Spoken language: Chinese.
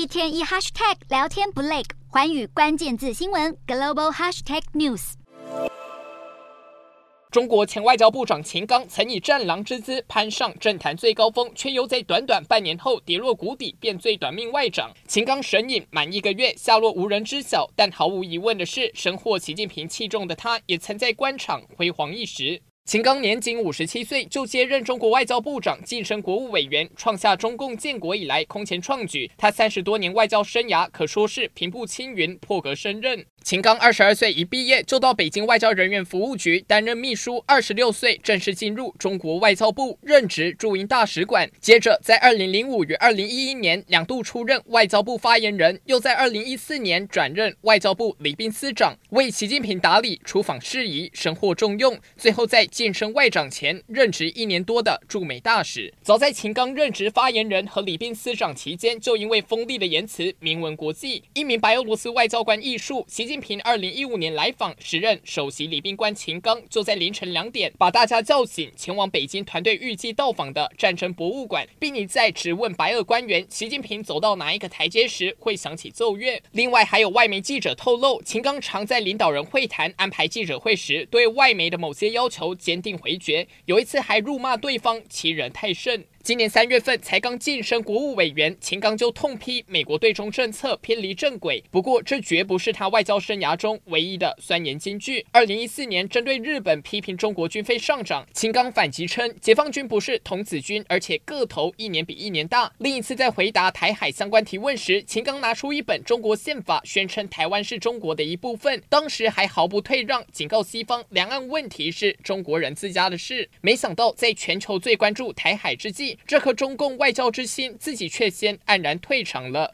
一天一 hashtag 聊天不累，寰宇关键字新闻 global hashtag news。中国前外交部长秦刚曾以战狼之姿攀上政坛最高峰，却又在短短半年后跌落谷底，变最短命外长。秦刚神隐满一个月，下落无人知晓。但毫无疑问的是，深获习近平器重的他，也曾在官场辉煌一时。秦刚年仅五十七岁就接任中国外交部长，晋升国务委员，创下中共建国以来空前创举。他三十多年外交生涯可说是平步青云，破格升任。秦刚二十二岁一毕业就到北京外交人员服务局担任秘书，二十六岁正式进入中国外交部任职驻英大使馆，接着在二零零五与二零一一年两度出任外交部发言人，又在二零一四年转任外交部礼宾司长，为习近平打理出访事宜，深获重用。最后在晋升外长前任职一年多的驻美大使，早在秦刚任职发言人和礼宾司长期间，就因为锋利的言辞名闻国际。一名白俄罗斯外交官忆述，习习近平二零一五年来访，时任首席礼宾官秦刚就在凌晨两点把大家叫醒，前往北京团队预计到访的战争博物馆，并一再质问白俄官员，习近平走到哪一个台阶时会响起奏乐。另外，还有外媒记者透露，秦刚常在领导人会谈安排记者会时，对外媒的某些要求坚定。回绝，有一次还辱骂对方欺人太甚。今年三月份才刚晋升国务委员，秦刚就痛批美国对中政策偏离正轨。不过，这绝不是他外交生涯中唯一的酸言金句。二零一四年，针对日本批评中国军费上涨，秦刚反击称，解放军不是童子军，而且个头一年比一年大。另一次在回答台海相关提问时，秦刚拿出一本中国宪法，宣称台湾是中国的一部分，当时还毫不退让，警告西方两岸问题是中国人自家的事。没想到，在全球最关注台海之际，这颗中共外交之心，自己却先黯然退场了。